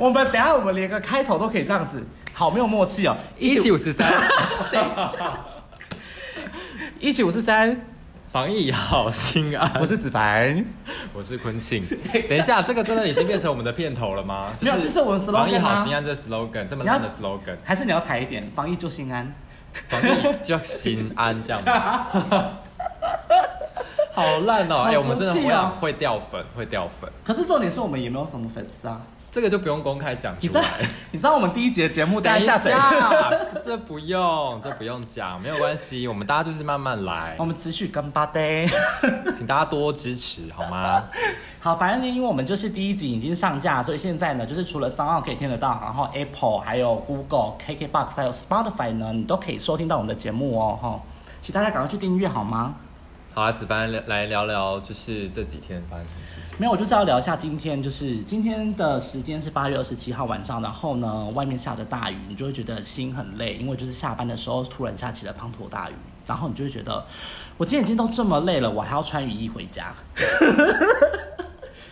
我们等下，我们连个开头都可以这样子，好没有默契哦！一起五十三，一起五十三，防疫好心安。我是子凡，我是坤庆。等一下，这个真的已经变成我们的片头了吗？没有，这是我的 slogan 防疫好心安这 slogan 这么烂的 slogan，还是你要抬一点？防疫就心安，防疫就心安这样子。好烂哦！哎，我们真的会会掉粉，会掉粉。可是重点是我们也没有什么粉丝啊。这个就不用公开讲出来。你知道我们第一集的节目，等一下，这不用，这不用讲，没有关系，我们大家就是慢慢来。我们持续跟巴 day，请大家多支持好吗？好，反正呢，因为我们就是第一集已经上架，所以现在呢，就是除了三号可以听得到，然后 Apple、还有 Google、KKBox 还有 Spotify 呢，你都可以收听到我们的节目哦，哈，请大家赶快去订阅好吗？好啊，子班来聊聊，就是这几天发生什么事情？没有，我就是要聊一下今天，就是今天的时间是八月二十七号晚上，然后呢，外面下着大雨，你就会觉得心很累，因为就是下班的时候突然下起了滂沱大雨，然后你就会觉得，我今天已经都这么累了，我还要穿雨衣回家。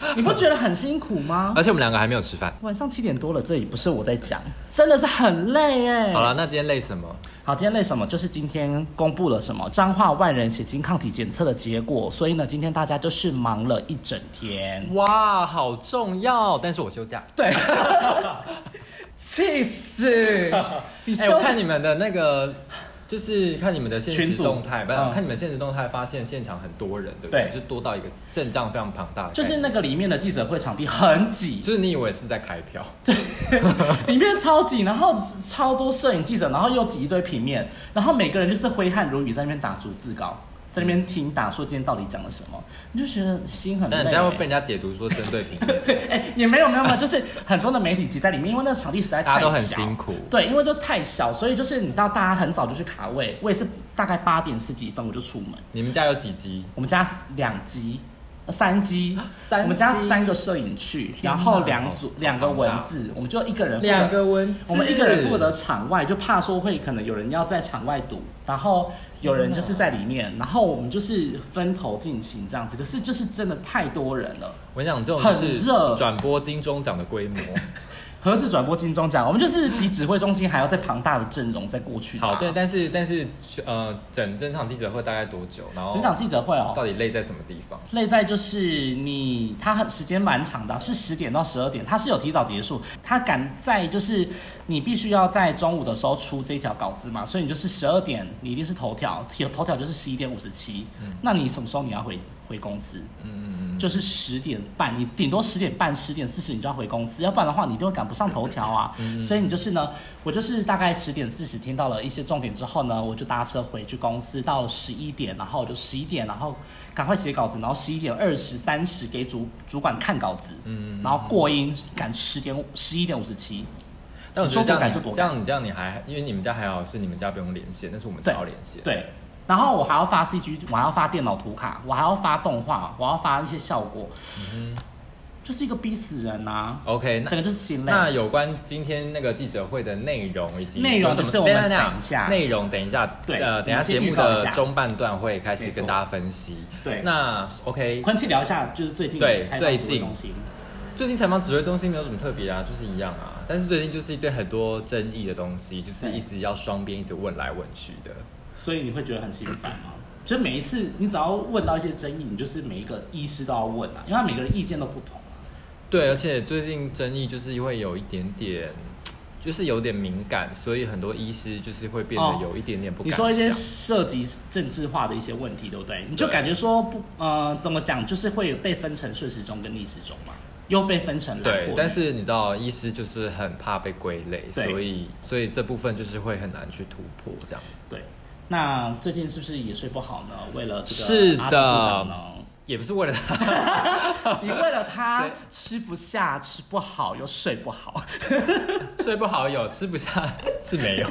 你不觉得很辛苦吗？而且我们两个还没有吃饭，晚上七点多了，这里不是我在讲，真的是很累哎。好了，那今天累什么？好，今天累什么？就是今天公布了什么彰化万人血清抗体检测的结果，所以呢，今天大家就是忙了一整天。哇，好重要！但是我休假。对，气死！哎，我看你们的那个。就是看你们的现实动态，不是看你们现实动态，发现现场很多人，对不对？就多到一个阵仗非常庞大。就是那个里面的记者会场地很挤，就是你以为是在开票，对，里面超挤，然后超多摄影记者，然后又挤一堆平面，然后每个人就是挥汗如雨在那边打逐字稿。在那边听打说今天到底讲了什么，你就觉得心很累。但这样会被人家解读说针对平民。哎，也没有没有没有，就是很多的媒体挤在里面，因为那个场地实在太小。大家都很辛苦。对，因为就太小，所以就是你知道，大家很早就去卡位。我也是大概八点十几分我就出门。你们家有几级？我们家两机。三机，我们家三个摄影去，然后两组两个文字，我们就一个人两个文，我们一个人负责场外，就怕说会可能有人要在场外堵，然后有人就是在里面，然后我们就是分头进行这样子。可是就是真的太多人了，我讲这种很热，转播金钟奖的规模。何止转播金钟奖，我们就是比指挥中心还要再庞大的阵容在过去。好，对，但是但是呃，整整场记者会大概多久？然后整场记者会哦，到底累在什么地方？累在就是你，它时间蛮长的，是十点到十二点，它是有提早结束，它赶在就是你必须要在中午的时候出这条稿子嘛，所以你就是十二点，你一定是头条，头头条就是十一点五十七，那你什么时候你要回回公司？嗯嗯嗯。就是十点半，你顶多十点半、十点四十你就要回公司，要不然的话你都会赶不上头条啊。所以你就是呢，我就是大概十点四十听到了一些重点之后呢，我就搭车回去公司，到了十一点，然后就十一点，然后赶快写稿子，然后十一点二十三十给主主管看稿子，嗯，然后过音赶十点十一点五十七。但我觉得这样这样你这样你还因为你们家还好是你们家不用连线，但是我们家要连线，对。然后我还要发 CG，我还要发电脑图卡，我还要发动画，我要发一些效果，嗯哼，就是一个逼死人呐。OK，整个就是心累。那有关今天那个记者会的内容以及内容是我们等一下内容等一下，对，呃，等一下节目的中半段会开始跟大家分析。对，那 OK，昆气聊一下，就是最近对最近最近采访指挥中心没有什么特别啊，就是一样啊。但是最近就是一堆很多争议的东西，就是一直要双边一直问来问去的。所以你会觉得很心烦吗？就每一次你只要问到一些争议，你就是每一个医师都要问啊，因为他每个人意见都不同啊。对，而且最近争议就是因为有一点点，就是有点敏感，所以很多医师就是会变得有一点点不。你说一些涉及政治化的一些问题，对不对？你就感觉说不，呃，怎么讲，就是会被分成顺时钟跟逆时钟嘛，又被分成对。但是你知道，医师就是很怕被归类，所以所以这部分就是会很难去突破这样。对。那最近是不是也睡不好呢？为了这个是的，也不是为了他，你为了他 吃不下、吃不好又睡不好，睡不好有，吃不下是没有，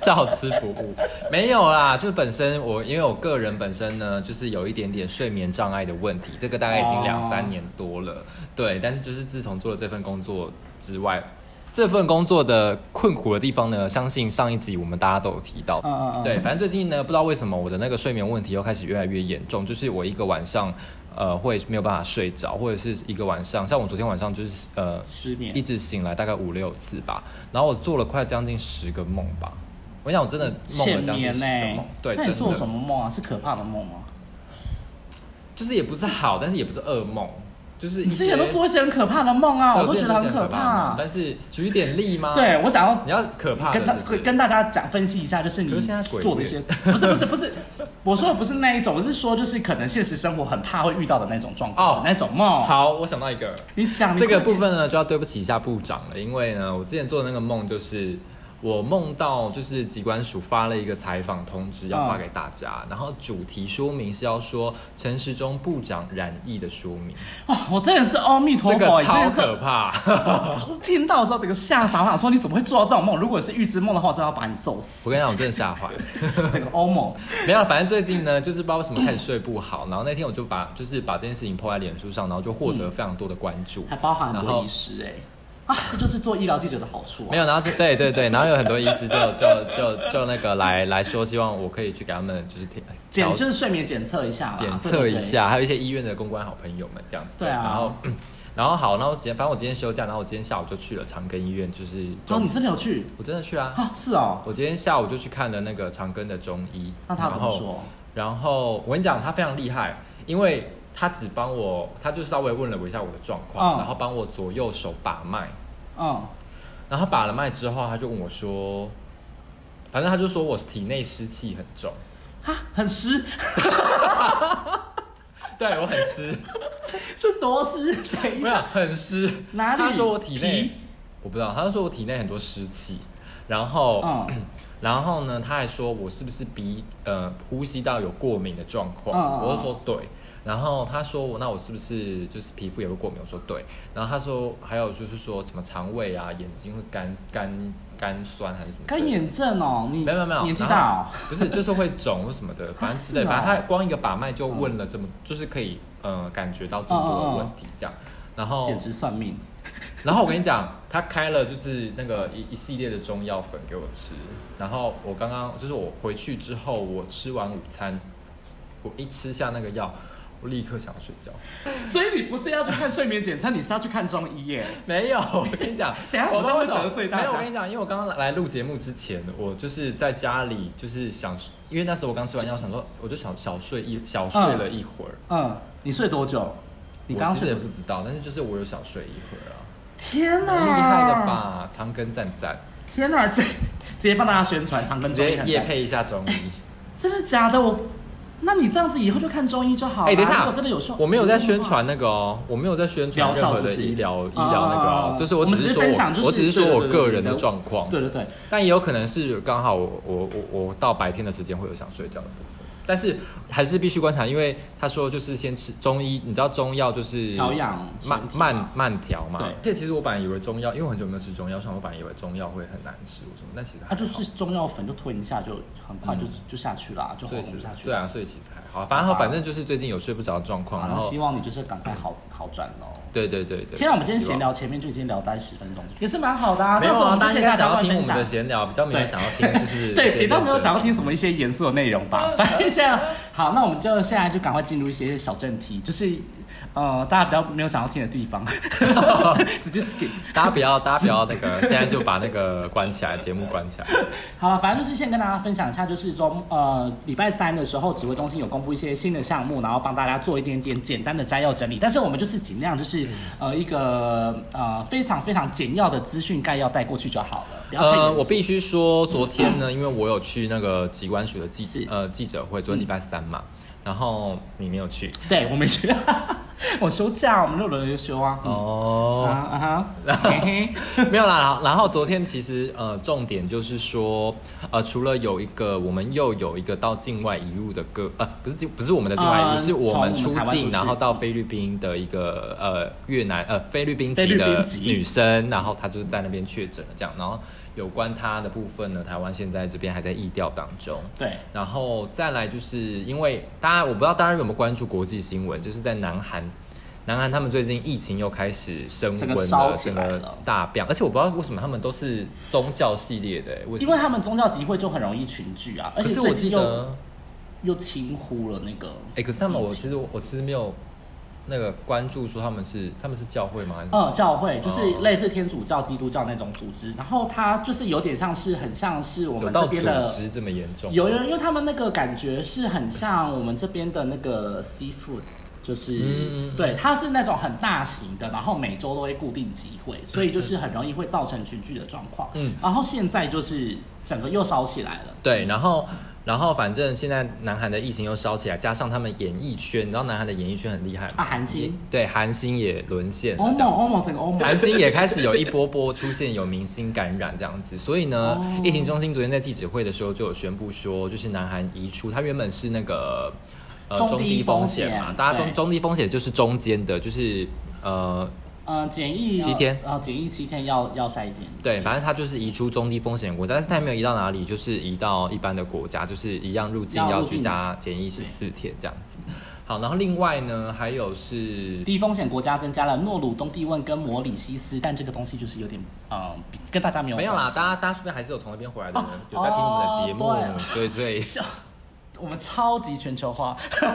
照吃不误，没有啦。就本身我因为我个人本身呢，就是有一点点睡眠障碍的问题，这个大概已经两三年多了。对，但是就是自从做了这份工作之外。这份工作的困苦的地方呢，相信上一集我们大家都有提到。嗯嗯嗯。对，反正最近呢，不知道为什么我的那个睡眠问题又开始越来越严重，就是我一个晚上，呃，会没有办法睡着，或者是一个晚上，像我昨天晚上就是呃失眠，一直醒来大概五六次吧，然后我做了快将近十个梦吧。我想我真的梦了将近十个梦。对，那你做什么梦啊？是可怕的梦吗？就是也不是好，但是也不是噩梦。就是你之前都做一些很可怕的梦啊，我都觉得很可怕。但是举点例吗？对，我想要你要可怕，跟他跟大家讲分析一下，就是你做的一些，不是不是不是，我说的不是那一种，我是说就是可能现实生活很怕会遇到的那种状况，那种梦。好，我想到一个，你讲这个部分呢，就要对不起一下部长了，因为呢，我之前做的那个梦就是。我梦到就是机关署发了一个采访通知要发给大家，然后主题说明是要说陈时中部长染疫的说明。哇，我真的是阿弥陀佛，这个超可怕！听到的时候整个吓傻，我想说你怎么会做到这种梦？如果是预知梦的话，我真的要把你揍死。我跟你讲，我真的吓坏了。这个欧梦没有，反正最近呢，就是不知道为什么开始睡不好，然后那天我就把就是把这件事情抛在脸书上，然后就获得非常多的关注，还包含很多医师哎。啊，这就是做医疗记者的好处啊！没有，然后就对对对，然后有很多医师就就就就那个来来说，希望我可以去给他们就是检就是睡眠检测一下，检测一下，还有一些医院的公关好朋友们这样子。对啊。然后然后好，然后今反正我今天休假，然后我今天下午就去了长庚医院，就是哦，你真的有去？我真的去啊！啊，是哦。我今天下午就去看了那个长庚的中医。那他怎么说？然后我跟你讲，他非常厉害，因为他只帮我，他就稍微问了我一下我的状况，然后帮我左右手把脉。嗯，然后把了脉之后，他就问我说：“反正他就说我体内湿气很重，啊，很湿，对我很湿，是多湿？等一下，很湿。哪里？他说我体内，我不知道。他就说我体内很多湿气，然后，然后呢，他还说我是不是鼻呃呼吸道有过敏的状况？我就说对。”然后他说我那我是不是就是皮肤也会过敏？我说对。然后他说还有就是说什么肠胃啊、眼睛会干干干酸还是什么？干眼症哦，你没有没有年纪大哦，不是就是会肿或什么的，反正之类，反正他光一个把脉就问了这么，就是可以呃感觉到这么多的问题这样。然后简直算命。然后我跟你讲，他开了就是那个一一系列的中药粉给我吃。然后我刚刚就是我回去之后，我吃完午餐，我一吃下那个药。我立刻想睡觉，所以你不是要去看睡眠检测，你是要去看中医耶？没有，我跟你讲，等下我都会得罪大家。没有，我跟你讲，因为我刚刚来录节目之前，我就是在家里，就是想，因为那时候我刚吃完药，想说我就小小睡一小睡了一会儿。嗯，你睡多久？你刚睡也不知道，但是就是我有小睡一会儿啊。天哪，厉害的吧？长庚赞赞。天哪，直直接帮大家宣传长庚，直接夜配一下中医。真的假的？我。那你这样子以后就看中医就好了。哎，等一下，我真的有效，我没有在宣传那个哦，我没有在宣传任何的医疗医疗那个哦，就是我只是说，我只是说我个人的状况。对对对，但也有可能是刚好我我我我到白天的时间会有想睡觉的部分。但是还是必须观察，因为他说就是先吃中医，你知道中药就是调养慢慢慢调嘛。对。这其实我本来以为中药，因为我很久没有吃中药，所以我本来以为中药会很难吃什么，但其实它就是中药粉，就吞一下就很快就就下去了，就喝不下去。对啊，所以其实还好，反正反正就是最近有睡不着的状况，然后希望你就是赶快好好转哦。对对对对。天啊，我们今天闲聊前面就已经聊待十分钟，也是蛮好的啊。没有啊，大家想要听我们的闲聊，比较没有想要听就是 对，比较没有想要听什么一些严肃的内容吧。反正这样好。那我们就现在就赶快进入一些小正题，就是，呃，大家比较没有想要听的地方，直接 skip。大家不要，大家不要那个，现在就把那个关起来，节目关起来。好了，反正就是先跟大家分享一下，就是说，呃，礼拜三的时候，指挥中心有公布一些新的项目，然后帮大家做一点点简单的摘要整理。但是我们就是尽量就是，呃，一个呃非常非常简要的资讯概要带过去就好了。呃，我必须说，昨天呢，因为我有去那个机关署的记者呃记者会，昨天礼拜三嘛。然后你没有去，对我没去，我休假，我们六轮就休啊。哦，哈，嘿嘿。没有啦，然后昨天其实呃重点就是说呃除了有一个我们又有一个到境外移入的个呃不是境不是我们的境外移入，呃是我们出境然后到菲律宾的一个呃越南呃菲律宾籍的宾女生，然后她就是在那边确诊了这样，然后有关它的部分呢，台湾现在这边还在议调当中。对，然后再来就是因为大家我不知道大家有没有关注国际新闻，就是在南韩，南韩他们最近疫情又开始升整温个烧起整个大变，而且我不知道为什么他们都是宗教系列的，为？因为他们宗教集会就很容易群聚啊，而且我记得，又轻忽了那个，哎，可是他们我其实我其实没有那个关注说他们是他们是教会吗？还是嗯，教会就是哦类似天主教、基督教那种组织，然后它就是有点像是很像是我们这边的组，织这么严重？有有，因为他们那个感觉是很像我们这边的那个 seafood。就是，对，它是那种很大型的，然后每周都会固定集会，所以就是很容易会造成群聚的状况。嗯然后现在就是整个又烧起来了。对，然后然后反正现在南韩的疫情又烧起来，加上他们演艺圈，你知道南韩的演艺圈很厉害吗？啊韩星。对，韩星也沦陷韩星也开始有一波波出现有明星感染这样子，所以呢，哦。疫情中心昨天在记者会的时候就有宣布说，就是南韩移出，它原本是那个呃中低风险嘛，大家中中低风险就是中间的，就是呃呃，检疫七天。呃，检疫七天要要筛检。对，反正他就是移出中低风险国家，但是它没有移到哪里，就是移到一般的国家，就是一样入境要居家检疫十四天这样子。好，然后另外呢，还有是低风险国家增加了诺鲁、东帝汶跟摩里西斯，但这个东西就是有点呃，跟大家没有没有啦，大家大家是不是还是有从那边回来的人，哦有在听我们的节目，哦所以所以。我们超级全球化，好，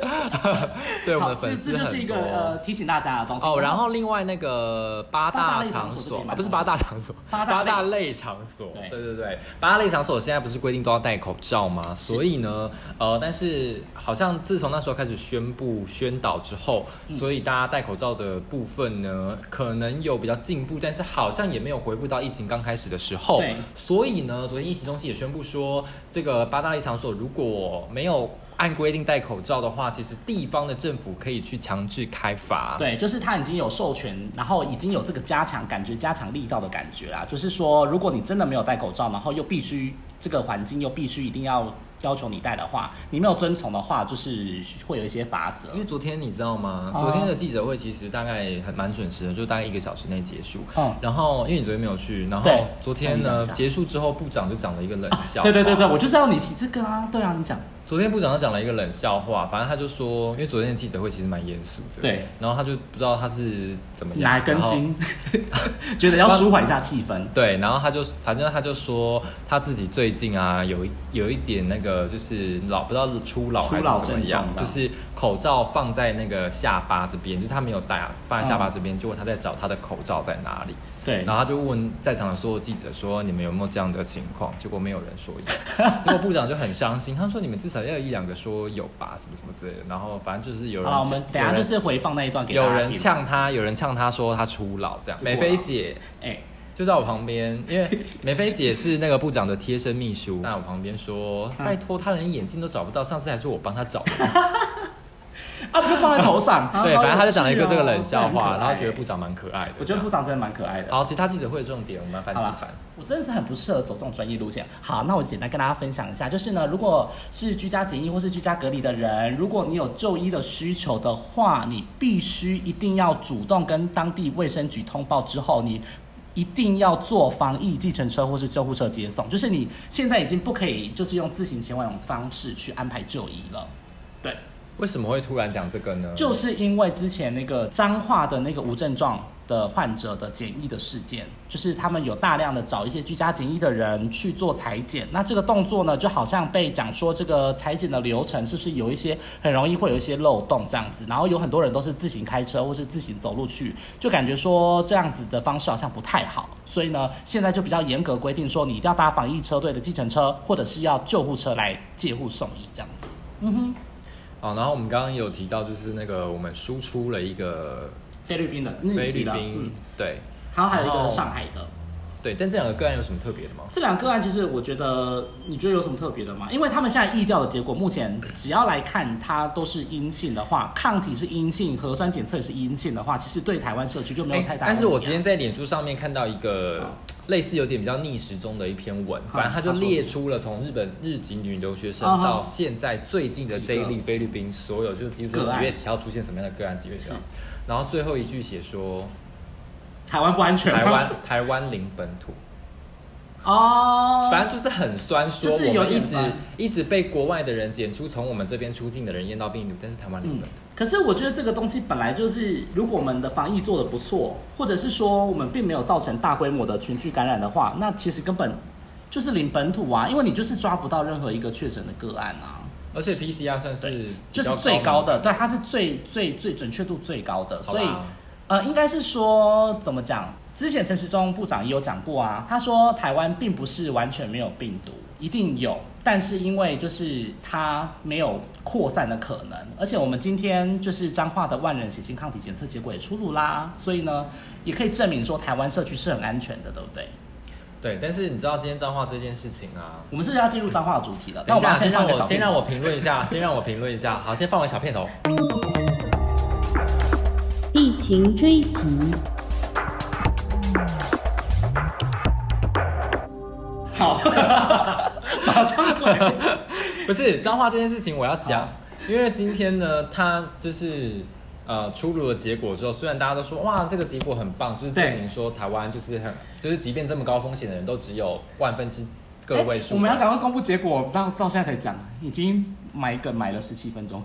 对我们的这粉丝就是一个呃提醒大家的东西哦，然后另外那个八大场所啊，不是八大场所，八大类。场所，对。对对对，八大类场所现在不是规定都要戴口罩吗？所以呢，呃，但是好像自从那时候开始宣布宣导之后，嗯。所以大家戴口罩的部分呢，可能有比较进步，但是好像也没有回复到疫情刚开始的时候。对。所以呢，昨天疫情中心也宣布说，这个八大类场所如果没有按规定戴口罩的话，其实地方的政府可以去强制开罚。对，就是他已经有授权，然后已经有这个加强感觉、加强力道的感觉啦。就是说，如果你真的没有戴口罩，然后又必须这个环境又必须一定要要求你戴的话，你没有遵从的话，就是会有一些罚则因。为昨天你知道吗？哦昨天的记者会其实大概很蛮准时的，就大概一个小时内结束。嗯然后因为你昨天没有去，然后昨天呢结束之后，部长就讲了一个冷笑话、对对对对，我就是要你提这个啊，对啊，你讲。昨天部长他讲了一个冷笑话，反正他就说，因为昨天的记者会其实蛮严肃的，对，然后他就不知道他是怎么样，哪根筋？觉得要舒缓一下气氛。对，然后他就反正他就说他自己最近啊有一有一点那个就是老不知道初老还是怎么样，就是口罩放在那个下巴这边，就是他没有戴啊，放在下巴这嗯边，结果他在找他的口罩在哪里，对，然后他就问在场的所有记者说你们有没有这样的情况，结果没有人说有，结果部长就很伤心，他说你们至少要有一两个说有吧，什么什么之类的，然后反正就是有人好，我们等下就是回放那一段给大有人。呛他，有人呛他说他初老这样，美菲姐。哎，就在我旁边，因为美菲姐是那个部长的贴身秘书，在我旁边说：“嗯。拜托，他连眼镜都找不到，上次还是我帮他找的。啊，不就放在头上？” 对，反正他就讲了一个这个冷笑话，然后觉得部长蛮可爱的。我觉得部长长真的蛮可爱的。好，其他记者会的重点我们来翻好了自翻。我真的是很不适合走这种专业路线。好，那我简单跟大家分享一下，就是呢，如果是居家检疫或是居家隔离的人，如果你有就医的需求的话，你必须一定要主动跟当地卫生局通报之后，你。一定要坐防疫计程车或是救护车接送，就是你现在已经不可以，就是用自行前往的方式去安排就医了。对，为什么会突然讲这个呢？就是因为之前那个彰化的那个无症状的患者的检疫的事件，就是他们有大量的找一些居家检疫的人去做裁剪，那这个动作呢，就好像被讲说这个裁剪的流程是不是有一些很容易会有一些漏洞这样子，然后有很多人都是自行开车或是自行走路去，就感觉说这样子的方式好像不太好，所以呢，现在就比较严格规定说你一定要搭防疫车队的计程车，或者是要救护车来借护送医这样子。嗯哼，好，然后我们刚刚有提到，就是那个我们输出了一个菲律宾的，菲律宾嗯，对，然后还有一个上海的，对，但这两个个案有什么特别的吗？这两个案其实我觉得，你觉得有什么特别的吗？因为他们现在疫调的结果，目前只要来看它都是阴性的话，抗体是阴性，核酸检测也是阴性的话，其实对台湾社区就没有太大、但是我今天在脸书上面看到一个好类似有点比较逆时钟的一篇文，反正他就列出了从日本日籍女留学生到现在最近的这一例菲律宾所有，就是比如说几月几号出现什么样的个案，几月几号，然后最后一句写说台湾不安全吗，台湾台湾零本土。哦，反正就是很酸，说就是有我们一直一直被国外的人检出从我们这边出境的人验到病毒，但是台湾零嗯本土。，可是我觉得这个东西本来就是，如果我们的防疫做的不错，或者是说我们并没有造成大规模的群聚感染的话，那其实根本就是零本土啊，因为你就是抓不到任何一个确诊的个案啊，而且 PCR 算是就是最高的，对，它是最最最准确度最高的，所以呃，应该是说怎么讲？之前陈时中部长也有讲过啊，他说台湾并不是完全没有病毒，一定有，但是因为就是它没有扩散的可能，而且我们今天就是彰化的万人血清抗体检测结果也出炉啦，所以呢，也可以证明说台湾社区是很安全的，对不对？对，但是你知道今天脏话这件事情啊，我们是不是要进入彰化的主题了？那我们要放个让我先让我评论一下，先让我评论一下。好，先放完小片头。疫情追击，好，马上回。不是脏话这件事情，我要讲，因为今天呢，他就是呃出炉的结果之后，虽然大家都说哇这个结果很棒，就是证明说台湾就是很就是即便这么高风险的人都只有万分之个位数。欸我们要赶快公布结果，到到现在才讲，已经买梗买了十七分钟。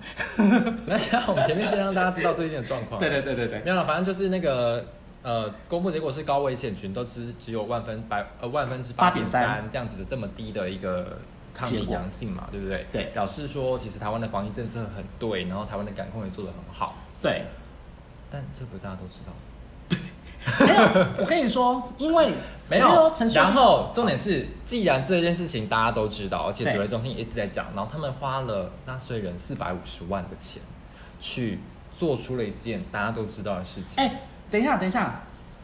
那现在我们前面先让大家知道最近的状况。对对对对对没，有了，反正就是那个呃，公布结果是高危险群都只只有万分百呃万分之八点三这样子的这么低的一个抗体阳性嘛，对不对？对表示说其实台湾的防疫政策很对，然后台湾的感控也做得很好，对，但这个大家都知道。没有，我跟你说，因为没有然后重点是，既然这件事情大家都知道，而且指挥中心一直在讲，然后他们花了纳税人四百五十万的钱，去做出了一件大家都知道的事情。哎、等一下，等一下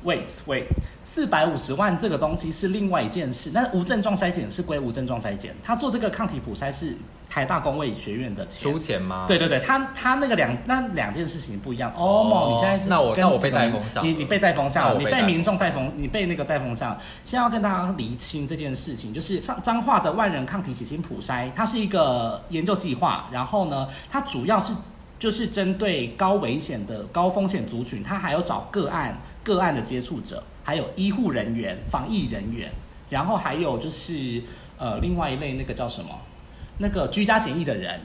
，wait wait，四百五十万这个东西是另外一件事，那无症状筛检是归无症状筛检，他做这个抗体普筛是台大工卫学院的钱出。钱吗？对对对，他他那个两那两件事情不一样。哦你现在是那我那我被带风向你你被带风向你被民众带风，你被那个带风向。先要跟大家厘清这件事情，就是上彰化的万人抗体血清普筛，它是一个研究计划，然后呢，它主要是就是针对高危险的高风险族群，它还要找个案个案的接触者，还有医护人员、防疫人员，然后还有就是呃另外一类那个叫什么？那个居家检疫的人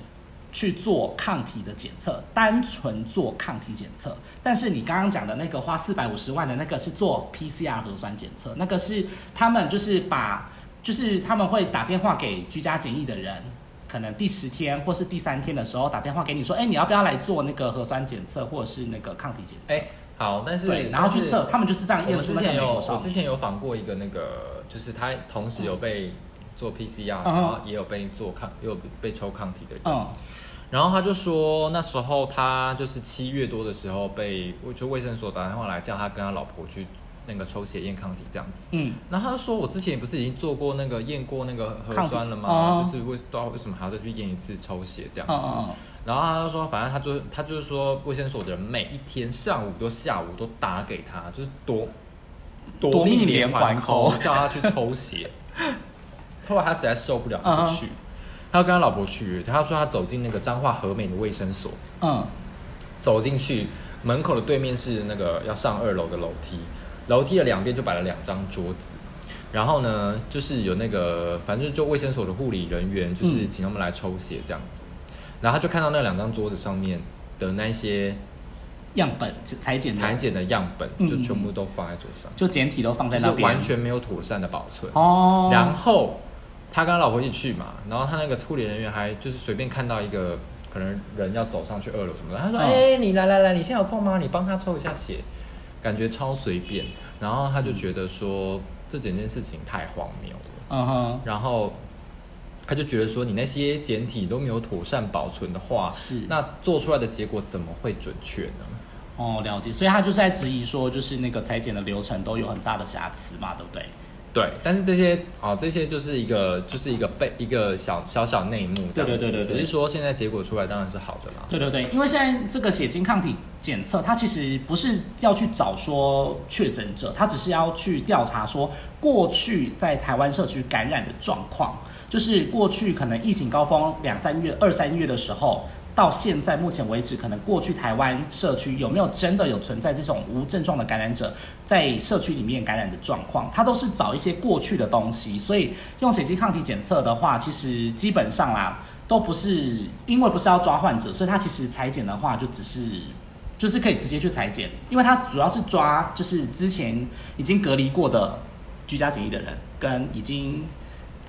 去做抗体的检测，单纯做抗体检测。但是你刚刚讲的那个花四百五十万的那个是做 PCR 核酸检测，那个是他们就是把，就是他们会打电话给居家检疫的人。可能第十天或是第三天的时候打电话给你说，哎、你要不要来做那个核酸检测或者是那个抗体检测？哎、好，但是对，然后去测，他们就是这样我验出那个们之前有，我之前有访过一个那个，就是他同时有被做 PCR，、嗯然后也有被做抗，也有被抽抗体的人。嗯，然后他就说，那时候他就是七月多的时候被，就卫生所打电话来叫他跟他老婆去那个抽血验抗体这样子。嗯，然后他就说，我之前不是已经做过那个验过那个核酸了吗？哦就是为不知道为什么还要再去验一次抽血这样子。然后他就说，反正他就他就是说，卫生所的人每一天上午都下午都打给他，就是夺夺命连环扣，扣叫他去抽血。后来他实在受不了，他去，他要跟他老婆去。他说他走进那个彰化和美的卫生所，嗯，走进去门口的对面是那个要上二楼的楼梯，楼梯的两边就摆了两张桌子。然后呢，就是有那个，反正就卫生所的护理人员，就是嗯请他们来抽血这样子。然后他就看到那两张桌子上面的那些样本裁剪的。裁剪的样本，嗯就全部都放在桌上，就简体都放就是在那边，完全没有妥善的保存。哦，然后他跟他老婆一起去嘛，然后他那个护理人员还就是随便看到一个可能人要走上去二楼什么的，他说：“嗯哎、你来来来，你现在有空吗？你帮他抽一下血。”感觉超随便，然后他就觉得说这整件事情太荒谬了，嗯哼，然后他就觉得说你那些简体都没有妥善保存的话，是那做出来的结果怎么会准确呢？哦，了解，所以他就是在质疑说，就是那个裁剪的流程都有很大的瑕疵嘛，对不对？对，但是这些哦，这些就是一个就是一个被一个小小小内幕这样子，对对对对对只是说现在结果出来当然是好的啦。对对对，因为现在这个血清抗体检测，它其实不是要去找说确诊者，它只是要去调查说过去在台湾社区感染的状况，就是过去可能疫情高峰两三月、二三月的时候。到现在目前为止，可能过去台湾社区有没有真的有存在这种无症状的感染者在社区里面感染的状况？它都是找一些过去的东西，所以用血清抗体检测的话，其实基本上啦，都不是因为不是要抓患者，所以它其实裁剪的话就只是就是可以直接去裁剪，因为它主要是抓就是之前已经隔离过的居家检疫的人，跟已经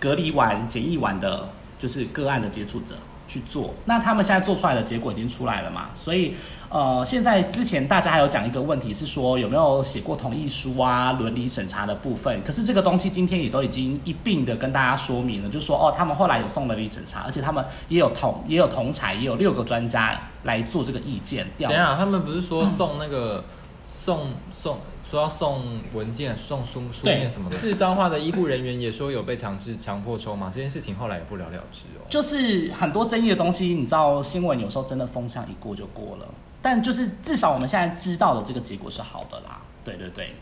隔离完检疫完的，就是个案的接触者。去做，那他们现在做出来的结果已经出来了嘛？所以，呃，现在之前大家还有讲一个问题是说有没有写过同意书啊、伦理审查的部分。可是这个东西今天也都已经一并的跟大家说明了，就说哦，他们后来有送伦理审查，而且他们也有同也有同采，也有六个专家来做这个意见调。等下，他们不是说送那个送送。说要送文件、送书书面什么的，是彰化的医护人员也说有被强制强迫抽嘛？这件事情后来也不了了之哦。就是很多争议的东西，你知道新闻有时候真的风向一过就过了，但就是至少我们现在知道的这个结果是好的啦。对对对。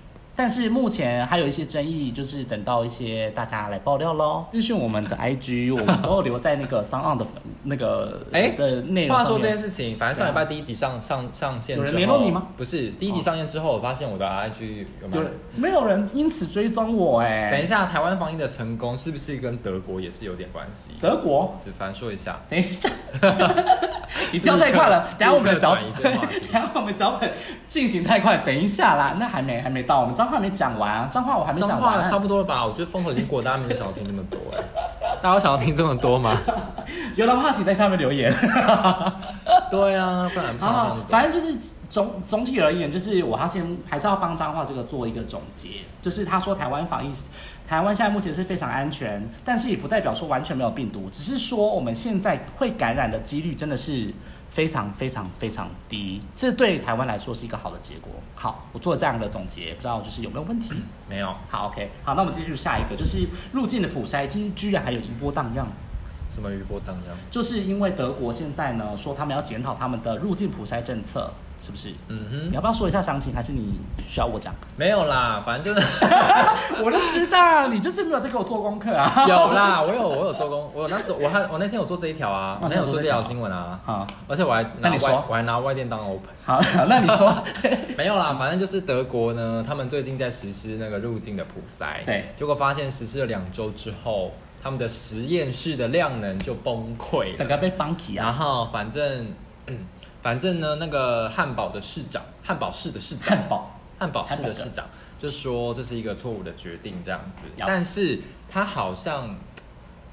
但是目前还有一些争议，就是等到一些大家来爆料喽。咨询我们的 IG，我们都留在那个 s o 的那个哎的内容。话说这件事情，反正上礼拜第一集上上上线，有人联络你吗？不是，第一集上线之后，我发现我的 IG 有没有？没有人因此追踪我哎。等一下，台湾防疫的成功是不是跟德国也是有点关系？德国？子凡说一下。等一下，你跳太快了。等下我们的脚本，等下我们脚本进行太快。等一下啦，那还没还没到，我们脏。话没讲完啊，脏话我还没讲完，差不多了吧？我觉得风头已经过，大家没有想要听那么多哎。大家想要听这么多吗？有的话请在下面留言。对啊，不然好，反正就是总总体而言，就是我要先还是要帮脏话这个做一个总结。就是他说台湾防疫，台湾现在目前是非常安全，但是也不代表说完全没有病毒，只是说我们现在会感染的几率真的是。非常非常非常低，这对台湾来说是一个好的结果。好，我做这样的总结，不知道就是有没有问题？没有。好，OK。好，那我们继续下一个，就是入境的普筛，今居然还有一波荡漾。什么一波荡漾？就是因为德国现在呢说他们要检讨他们的入境普筛政策。是不是？嗯哼，你要不要说一下详情，还是你需要我讲？没有啦，反正就是，我都知道，你就是没有在给我做功课啊。有啦，我有，我有做功，我那时我还我那天有做这一条啊，我那天有做这条新闻啊。好，而且我还那你说，我还拿外电当 open。好，那你说，没有啦，反正就是德国呢，他们最近在实施那个入境的普筛，对，结果发现实施了两周之后，他们的实验室的量能就崩溃，整个被崩起啊。然后反正。反正呢，那个汉堡的市长，汉堡市的市长，汉堡汉堡市的市长就说这是一个错误的决定，这样子。但是他好像，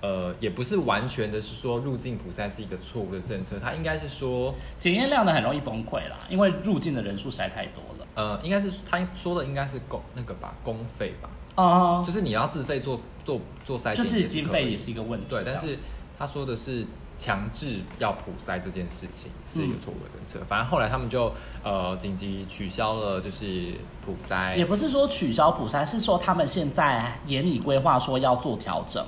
呃，也不是完全的是说入境普赛是一个错误的政策，他应该是说检验量呢很容易崩溃啦，因为入境的人数实在太多了。呃，应该是他说的应该是公那个吧，公费吧。哦，就是你要自费做做做筛，就是经费也是一个问题。对，但是他说的是。强制要普筛这件事情是一个错误的政策，反正后来他们就呃紧急取消了，就是普筛。也不是说取消普筛，是说他们现在眼里规划说要做调整，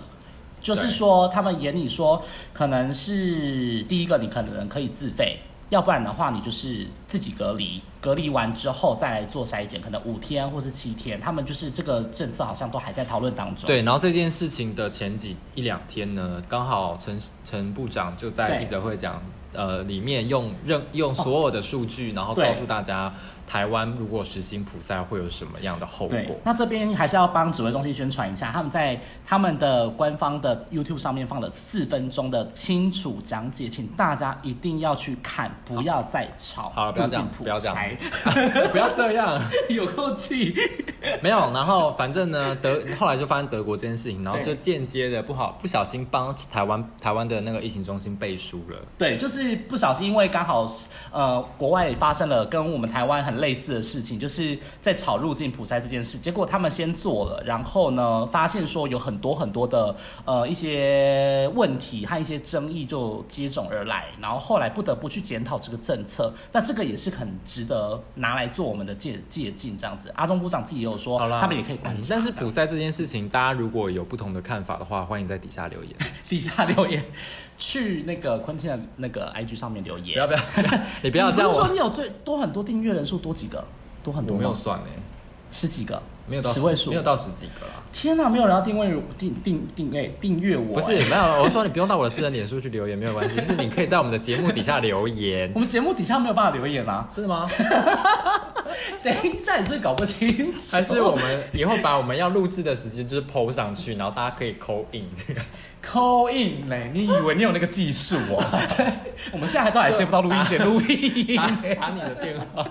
就是说他们眼里说可能是第一个，你可能可以自费。要不然的话，你就是自己隔离，隔离完之后再来做筛检，可能五天或是七天，他们就是这个政策好像都还在讨论当中。对，然后这件事情的前几一两天呢，刚好陈陈部长就在记者会讲，呃，里面用任用所有的数据，然后告诉大家。台湾如果实行普赛会有什么样的后果？那这边还是要帮指挥中心宣传一下，他们在他们的官方的 YouTube 上面放了四分钟的清楚讲解，请大家一定要去看，不要再吵。好了，不要这样，不要这样，不要这样，有够气。没有，然后反正呢，德后来就发生德国这件事情，然后就间接的不好不小心帮台湾台湾的那个疫情中心背书了。对，就是就是不小心，因为刚好呃国外发生了跟我们台湾很类似的事情，就是在炒入境普筛这件事，结果他们先做了，然后呢发现说有很多很多的呃一些问题和一些争议就接踵而来，然后后来不得不去检讨这个政策，那这个也是很值得拿来做我们的借借鉴这样子。阿中部长自己也有说，好啦，他们也可以观察，嗯但是普赛这件事情，大家如果有不同的看法的话，欢迎在底下留言。底下留言，去那个昆汀的那个 IG 上面留言。不要不要，你不要这样我，说你有最多很多订阅人数多几个？多很多我没有算呢，十几个，没有到十位数，没有到十几个啦。天哪，没有人要订阅订订订哎订阅我、不是哎没有，我说你不用到我的私人脸书去留言，没有关系，就是你可以在我们的节目底下留言我。们节目底下没有办法留言啊。真的吗？等一下，你是搞不清楚？还是我们以后把我们要录制的时间就是 PO 上去，然后大家可以扣 in 这个。call in 嘞？你以为你有那个技术哦？我们现在还都还接不到录音键，录音打打你的电话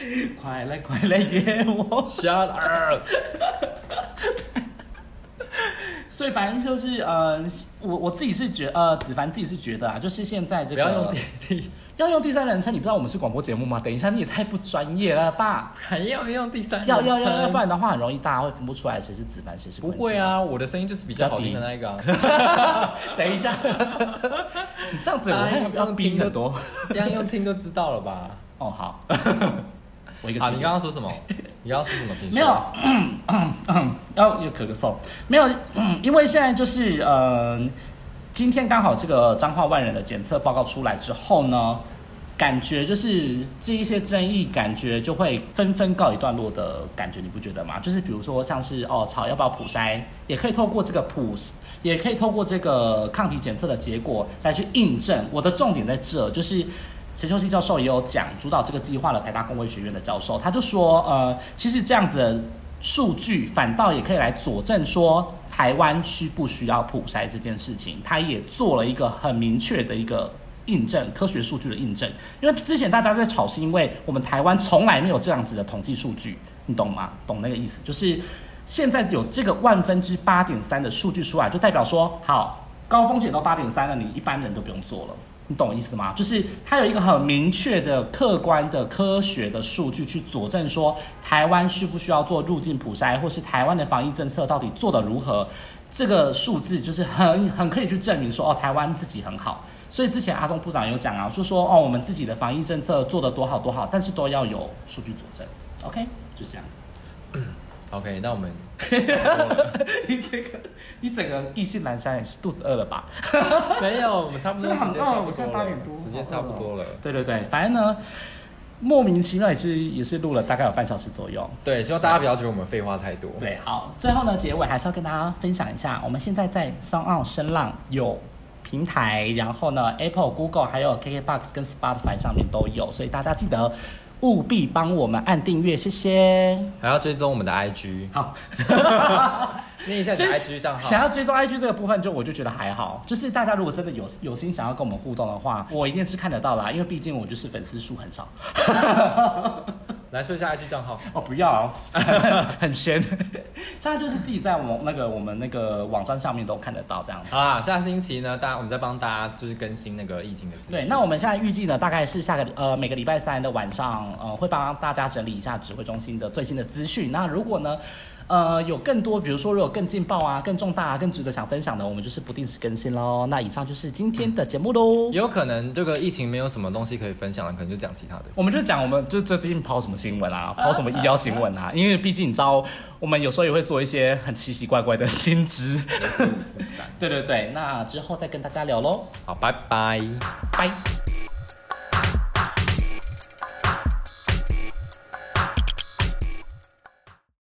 快来快来约我。，Shut up。所以反正就是呃，我我自己是觉呃，子凡自己是觉得啊，就是现在这个不要用第第，要用第三人称，你不知道我们是广播节目吗？等一下，你也太不专业了吧！还要用第三人要要要，要不然的话很容易大家会分不出来谁是子凡谁是不会。啊，我的声音就是比较好听的那一个、啊。等一下，你这样子我哎会要逼很多。这样用听就知道了吧？哦，好，我一个啊，你刚刚说什么？你刚刚说什么？没有，要有咳咳嗽，没有，嗯，因为现在就是呃，今天刚好这个彰化万人的检测报告出来之后呢，感觉就是这一些争议，感觉就会纷纷告一段落的感觉，你不觉得吗？就是比如说像是哦，吵要不要普筛，也可以透过这个普。也可以透过这个抗体检测的结果来去印证。我的重点在这，就是陈秀熙教授也有讲，主导这个计划的台大工卫学院的教授，他就说，呃，其实这样子的数据反倒也可以来佐证说，台湾需不需要普筛这件事情，他也做了一个很明确的一个。印证科学数据的印证，因为之前大家在吵，是因为我们台湾从来没有这样子的统计数据，你懂吗？懂那个意思？就是现在有这个万分之八点三的数据出来，就代表说，好，高风险到八点三了，你一般人都不用做了。你懂意思吗？就是它有一个很明确的、客观的、科学的数据去佐证说，台湾需不需要做入境普筛，或是台湾的防疫政策到底做得如何？这个数字就是很很可以去证明说，哦，台湾自己很好。所以之前阿中部长有讲啊，就说哦，我们自己的防疫政策做得多好多好，但是都要有数据佐证。OK，就是这样子。OK，那我们 你这个，你整个意兴阑珊，也是肚子饿了吧？没有，我们差不多真的很饿，我现在多了八点多，时间差不多了。对对对，反正呢，莫名其妙也是也是录了大概有半小时左右。对，希望大家不要觉得我们废话太多。对，好，最后呢，结尾还是要跟大家分享一下，我们现在在 s o n 声浪有平台，然后呢，Apple、Google 还有 KKBox 跟 Spotify 上面都有，所以大家记得务必帮我们按订阅，谢谢。还要追踪我们的 IG，好。念一下你的 IG 账号。想要追踪 IG 这个部分，就我就觉得还好。就是大家如果真的有有心想要跟我们互动的话，我一定是看得到啦，因为毕竟我就是粉丝数很少。来说一下 IG 账号。哦，不要、啊，很闲。大家就是自己在我们那个我们那个网站上面都看得到这样子。好啦，下星期呢，大家我们再帮大家就是更新那个疫情的资讯。对，那我们现在预计呢，大概是下个呃每个礼拜三的晚上，呃会帮大家整理一下指挥中心的最新的资讯。那如果呢，呃有更多，比如说如果更劲爆啊、更重大啊、更值得想分享的，我们就是不定时更新喽。那以上就是今天的节目喽。也有可能这个疫情没有什么东西可以分享了，可能就讲其他的。我们就讲，我们就最近跑什么新闻啊，跑什么医疗新闻啊，因为毕竟你知道，我们有时候也会做一些很奇奇怪怪的新知。对对对，那之后再跟大家聊喽，好，拜拜。拜。